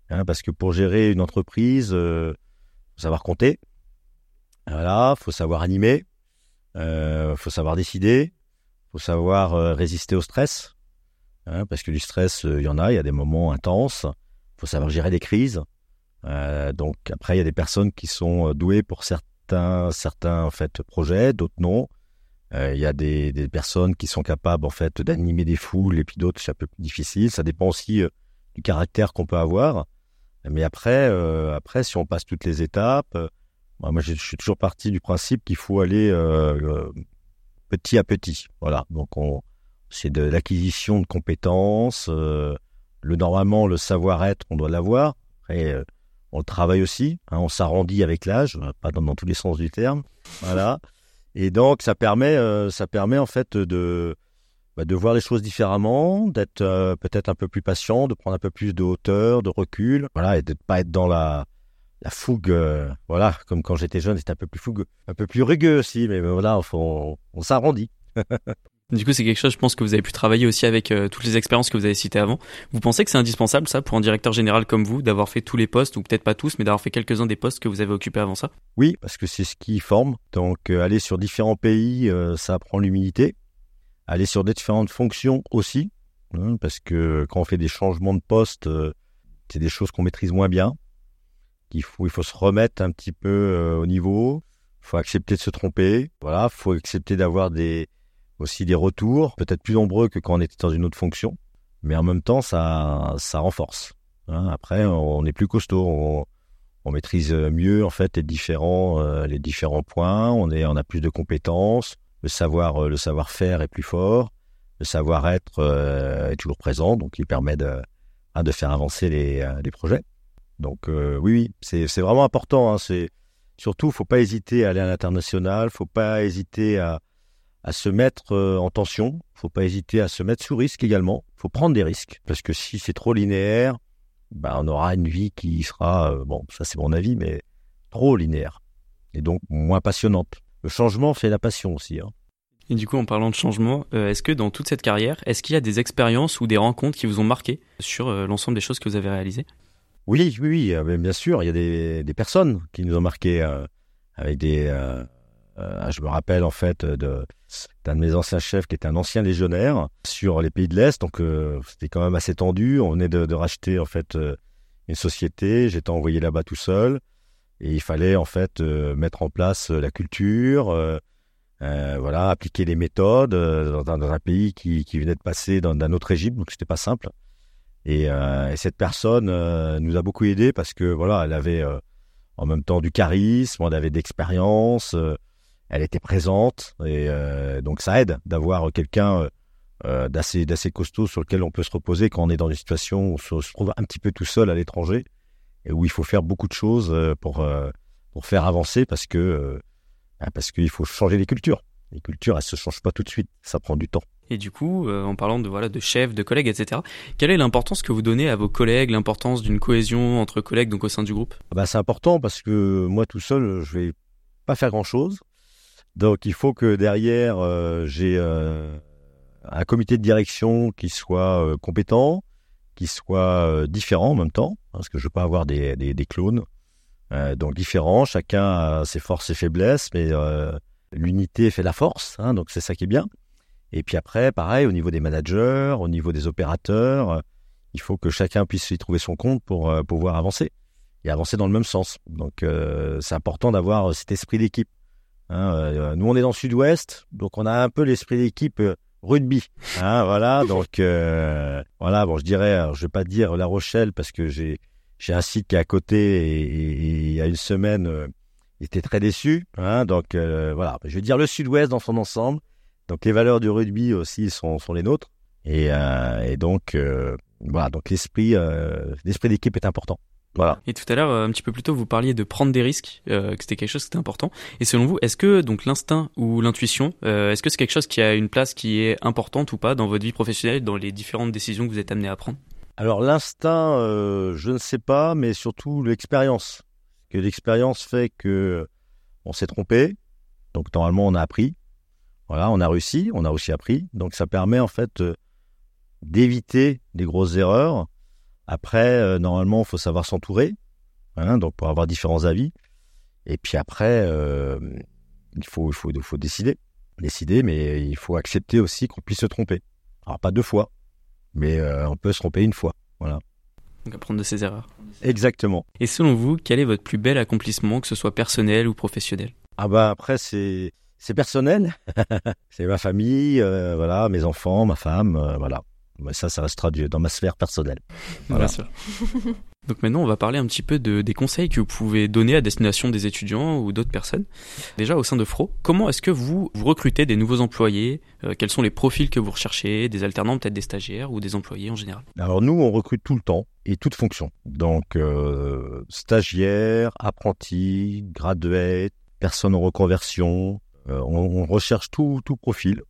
Hein, parce que pour gérer une entreprise, il euh, faut savoir compter, voilà, faut savoir animer, euh, faut savoir décider, faut savoir résister au stress, hein, parce que du stress, il y en a, il y a des moments intenses. faut savoir gérer des crises. Donc après, il y a des personnes qui sont douées pour certains certains en fait projets, d'autres non. Euh, il y a des, des, personnes qui sont capables en fait d'animer des foules et puis d'autres c'est un peu plus difficile. Ça dépend aussi euh, du caractère qu'on peut avoir. Mais après, euh, après, si on passe toutes les étapes, moi je, suis toujours parti du principe qu'il faut aller petit à petit. Voilà. Donc on, c'est de l'acquisition de compétences. le normalement le savoir-être, on doit l'avoir. On le travaille aussi. Hein, on s'arrondit avec l'âge, pas dans, tous les sens du terme. Voilà. Et donc, ça permet, euh, ça permet en fait de, bah, de voir les choses différemment, d'être euh, peut-être un peu plus patient, de prendre un peu plus de hauteur, de recul, voilà, et de ne pas être dans la, la fougue. Euh, voilà, comme quand j'étais jeune, c'était un peu plus fougueux, un peu plus rugueux aussi, mais voilà, on s'arrondit.
Du coup, c'est quelque chose, je pense, que vous avez pu travailler aussi avec euh, toutes les expériences que vous avez citées avant. Vous pensez que c'est indispensable, ça, pour un directeur général comme vous, d'avoir fait tous les postes, ou peut-être pas tous, mais d'avoir fait quelques-uns des postes que vous avez occupés avant ça?
Oui, parce que c'est ce qui forme. Donc, euh, aller sur différents pays, euh, ça apprend l'humilité. Aller sur différentes fonctions aussi, hein, parce que quand on fait des changements de poste, c'est des choses qu'on maîtrise moins bien. Il faut, il faut se remettre un petit peu au niveau. Il faut accepter de se tromper. Voilà, il faut accepter d'avoir des aussi des retours, peut-être plus nombreux que quand on était dans une autre fonction, mais en même temps, ça, ça renforce. Hein. Après, on est plus costaud, on, on, maîtrise mieux en fait les différents, euh, les différents points, on, est, on a plus de compétences, le savoir, euh, le savoir-faire est plus fort, le savoir-être euh, est toujours présent, donc il permet de, hein, de faire avancer les, les projets. Donc oui, oui, c'est vraiment important. Hein, c'est surtout, faut pas hésiter à aller à l'international, faut pas hésiter à à se mettre en tension. Faut pas hésiter à se mettre sous risque également. Faut prendre des risques parce que si c'est trop linéaire, bah, on aura une vie qui sera, bon, ça c'est mon avis, mais trop linéaire et donc moins passionnante. Le changement fait la passion aussi. Hein.
Et du coup, en parlant de changement, euh, est-ce que dans toute cette carrière, est-ce qu'il y a des expériences ou des rencontres qui vous ont marqué sur euh, l'ensemble des choses que vous avez réalisées?
Oui, oui, oui, euh, bien sûr. Il y a des, des personnes qui nous ont marqué avec des. Je me rappelle en fait d'un de mes anciens chefs qui était un ancien légionnaire sur les pays de l'Est, donc c'était quand même assez tendu. On venait de, racheter en fait une société. J'étais envoyé là-bas tout seul et il fallait en fait mettre en place la culture euh, voilà, appliquer les méthodes euh, dans, un pays qui, venait de passer d'un autre régime, donc c'était pas simple. Et, euh, cette personne nous a beaucoup aidé parce que voilà, elle avait en même temps du charisme, elle avait d'expérience, elle était présente et donc ça aide d'avoir quelqu'un d'assez d'assez costaud sur lequel on peut se reposer quand on est dans une situation où on se trouve un petit peu tout seul à l'étranger et où il faut faire beaucoup de choses pour pour faire avancer parce que ah, parce qu'il faut changer les cultures. Les cultures, elles se changent pas tout de suite, ça prend du temps.
Et du coup, euh, en parlant de voilà de chefs, de collègues, etc., quelle est l'importance que vous donnez à vos collègues, l'importance d'une cohésion entre collègues donc au sein du groupe?
Ah bah, C'est important parce que moi tout seul, je vais pas faire grand-chose. Donc il faut que derrière, euh, j'ai euh, un comité de direction qui soit compétent, qui soit différent en même temps, parce que je veux pas avoir des, clones. Euh, donc différents, chacun a ses forces et faiblesses, mais euh, l'unité fait la force, hein, donc c'est ça qui est bien. Et puis après, pareil, au niveau des managers, au niveau des opérateurs, il faut que chacun puisse y trouver son compte pour euh, pouvoir avancer et avancer dans le même sens. Donc c'est important d'avoir cet esprit d'équipe. Hein, nous, on est dans le sud-ouest, donc on a un peu l'esprit d'équipe rugby. Hein, voilà, donc voilà, bon, je dirais, je vais pas dire La Rochelle parce que j'ai j'ai un site qui est à côté et, il y a une semaine, euh, il était très déçu. Hein, donc euh, voilà, je veux dire le Sud-Ouest dans son ensemble. Donc les valeurs du rugby aussi sont, sont les nôtres. Et, euh, donc voilà, donc l'esprit l'esprit d'équipe est important. Voilà.
Et tout à l'heure, un petit peu plus tôt, vous parliez de prendre des risques, que c'était quelque chose qui était important. Et selon vous, est-ce que donc l'instinct ou l'intuition, est-ce que c'est quelque chose qui a une place qui est importante ou pas dans votre vie professionnelle, dans les différentes décisions que vous êtes amené à prendre?
Alors l'instinct, euh, je ne sais pas, mais surtout l'expérience. Que l'expérience fait que on s'est trompé, donc normalement on a appris. Voilà, on a réussi, on a aussi appris. Donc ça permet en fait euh, d'éviter des grosses erreurs. Après, euh, normalement, il faut savoir s'entourer, hein, donc pour avoir différents avis. Et puis après, il faut, il faut, il faut décider, décider, mais il faut accepter aussi qu'on puisse se tromper. Alors pas deux fois, mais euh, on peut se tromper une fois. Voilà.
Donc apprendre de ses erreurs.
Exactement.
Et selon vous, quel est votre plus bel accomplissement, que ce soit personnel ou professionnel?
Ah bah après c'est c'est personnel. c'est ma famille, euh, voilà, mes enfants, ma femme, euh, voilà. Mais ça, ça restera dans ma sphère personnelle.
Voilà. Donc maintenant, on va parler un petit peu de, des conseils que vous pouvez donner à destination des étudiants ou d'autres personnes. Déjà, au sein de Fro, comment est-ce que vous, vous recrutez des nouveaux employés? Euh, Quels sont les profils que vous recherchez? Des alternants, peut-être des stagiaires ou des employés en général?
Alors nous, on recrute tout le temps et toute fonction. Donc euh, stagiaires, apprentis, gradués, personnes en reconversion. Euh, on, recherche tout, tout profil.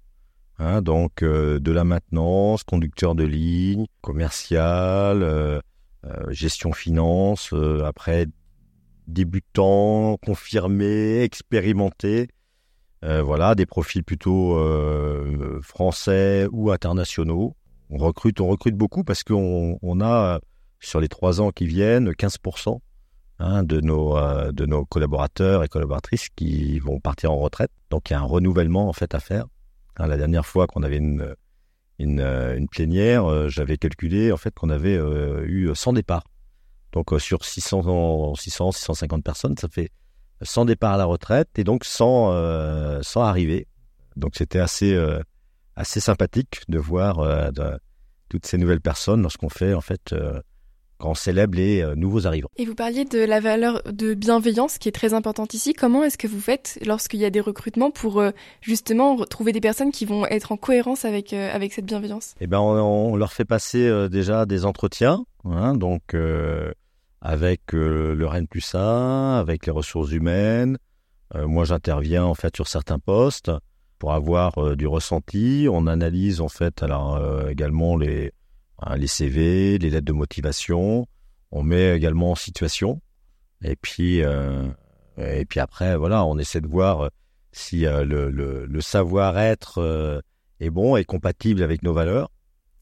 Hein, donc de la maintenance, conducteur de ligne, commercial euh, gestion finance, euh, après débutant, confirmé, expérimenté. Euh, voilà, des profils plutôt français ou internationaux. On recrute, on recrute beaucoup parce qu'on on a sur les trois ans qui viennent 15% hein, de, nos, de nos collaborateurs et collaboratrices qui vont partir en retraite. Donc il y a un renouvellement en fait à faire. Hein, la dernière fois qu'on avait une, une, euh, une plénière, euh, j'avais calculé en fait qu'on avait euh, eu 100 départs. Donc sur 600, 600, 650 personnes, ça fait 100 départs à la retraite et donc 100, 100 arrivées. Donc c'était assez, assez sympathique de voir toutes ces nouvelles personnes lorsqu'on fait en fait quand on célèbre les euh, nouveaux arrivants.
Et vous parliez de la valeur de bienveillance qui est très importante ici. Comment est-ce que vous faites lorsqu'il y a des recrutements pour euh, justement trouver des personnes qui vont être en cohérence avec, euh, avec cette bienveillance?
Eh ben, on, leur fait passer déjà des entretiens, hein, donc avec le REN plus 1, avec les ressources humaines. moi, j'interviens en fait sur certains postes pour avoir du ressenti. On analyse en fait alors également les hein, les CV, les lettres de motivation. On met également en situation. Et puis et puis après voilà, on essaie de voir si le, le, le savoir-être est bon et compatible avec nos valeurs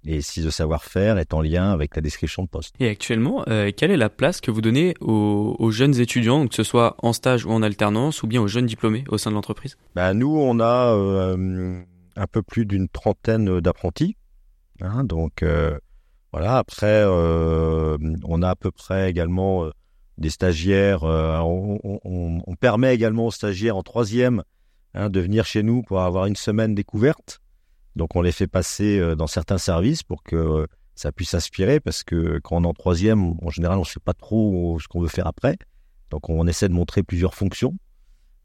et si le savoir-faire est en lien avec la description de poste.
Et actuellement, euh, quelle est la place que vous donnez aux, jeunes étudiants, que ce soit en stage ou en alternance, ou bien aux jeunes diplômés au sein de l'entreprise?
Bah, Nous, on a euh, un peu plus d'une trentaine d'apprentis. Hein, donc euh, voilà, après, on a à peu près également des stagiaires. On, on, permet également aux stagiaires en troisième hein, de venir chez nous pour avoir une semaine découverte. Donc on les fait passer euh, dans certains services pour que euh, ça puisse s'inspirer parce que quand on est en troisième, en général, on ne sait pas trop ce qu'on veut faire après. Donc on essaie de montrer plusieurs fonctions.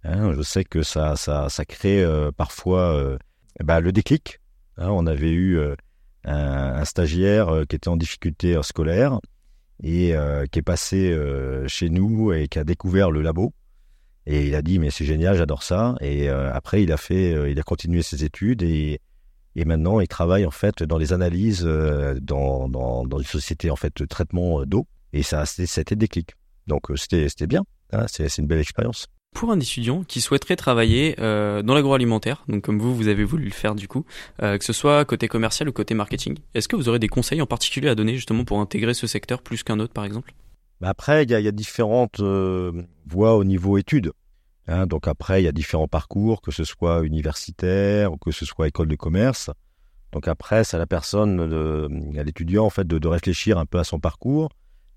Hein. je sais que ça, ça, crée euh, parfois bah, le déclic. Hein. on avait eu un, stagiaire qui était en difficulté scolaire et qui est passé chez nous et qui a découvert le labo. Et il a dit mais c'est génial, j'adore ça. Et après il a fait, il a continué ses études et et maintenant, il travaille en fait dans les analyses euh, dans, dans, une société en fait de traitement euh, d'eau. Et ça, c'était déclic. Donc euh, c'était bien. Hein, c'est une belle expérience.
Pour un étudiant qui souhaiterait travailler euh, dans l'agroalimentaire, donc comme vous, vous avez voulu le faire du coup, euh, que ce soit côté commercial ou côté marketing, est-ce que vous aurez des conseils en particulier à donner justement pour intégrer ce secteur plus qu'un autre par exemple?
Bah, Après, il y a, différentes voies au niveau études. Hein, donc après, il y a différents parcours, que ce soit universitaire ou que ce soit école de commerce. Donc après, c'est à la personne, à l'étudiant en fait, de, réfléchir un peu à son parcours.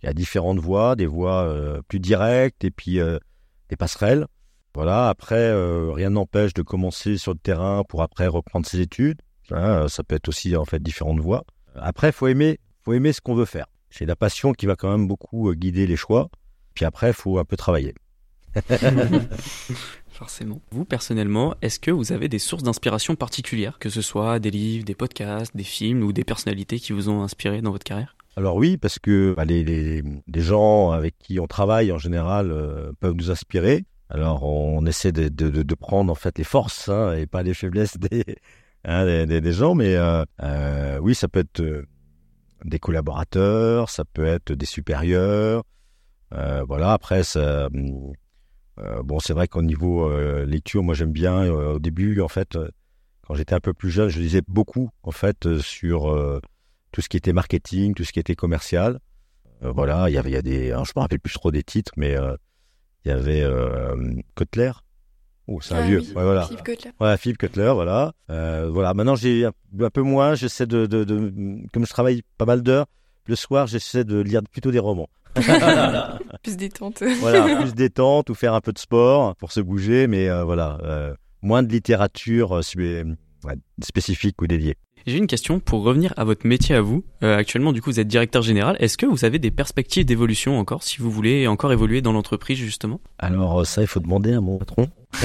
Il y a différentes voies, des voies euh, plus directes et puis euh, des passerelles. Voilà. Après, euh, rien n'empêche de commencer sur le terrain pour après reprendre ses études. Hein, ça peut être aussi en fait différentes voies. Après, faut aimer, faut aimer ce qu'on veut faire. C'est la passion qui va quand même beaucoup guider les choix. Puis après, faut un peu travailler.
Forcément. Vous, personnellement, est-ce que vous avez des sources d'inspiration particulières, que ce soit des livres, des podcasts, des films ou des personnalités qui vous ont inspiré dans votre carrière?
Alors oui, parce que bah, les, gens avec qui on travaille en général euh, peuvent nous inspirer. Alors on essaie de, prendre en fait les forces hein, et pas les faiblesses des, hein, des, des, gens, mais euh, euh, oui, ça peut être des collaborateurs, ça peut être des supérieurs. voilà, après, ça, bon, c'est vrai qu'au niveau lecture, moi j'aime bien. Au début, en fait, quand j'étais un peu plus jeune, je lisais beaucoup en fait sur tout ce qui était marketing, tout ce qui était commercial. voilà, il y avait, il y a des, je me rappelle plus trop des titres, mais il y avait Kotler. Oh, c'est un ah vieux. Ouais, voilà. Philippe. Ouais, Philippe Kotler, voilà. voilà. Maintenant, j'ai un, peu moins. J'essaie de, de, de, comme je travaille pas mal d'heures, le soir, j'essaie de lire plutôt des romans.
plus détente.
voilà, plus détente ou faire un peu de sport pour se bouger, mais euh, voilà, euh, moins de littérature euh, spécifique ou dédiée.
J'ai une question pour revenir à votre métier à vous. actuellement, du coup, vous êtes directeur général. Est-ce que vous avez des perspectives d'évolution encore, si vous voulez encore évoluer dans l'entreprise, justement?
Alors ça, il faut demander à mon patron.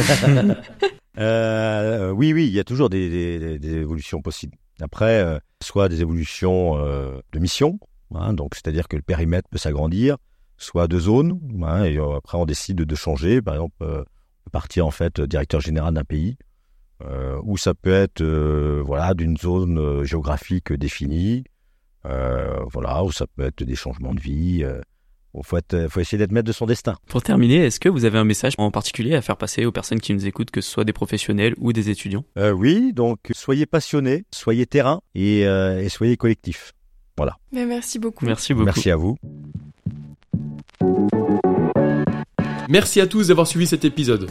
oui, oui, il y a toujours des, des évolutions possibles. Après, soit des évolutions de mission, Hein, donc, c'est-à-dire que le périmètre peut s'agrandir, soit de zone, hein, et euh, après on décide de changer. Par exemple, euh, partir en fait directeur général d'un pays, euh, ou ça peut être euh, voilà d'une zone géographique définie, voilà, ou ça peut être des changements de vie. Il faut, faut essayer d'être maître de son destin.
Pour terminer, est-ce que vous avez un message en particulier à faire passer aux personnes qui nous écoutent, que ce soit des professionnels ou des étudiants?
Oui, donc soyez passionnés, soyez terrain et, et soyez collectif. Voilà.
Mais merci beaucoup.
Merci beaucoup.
Merci à vous.
Merci à tous d'avoir suivi cet épisode.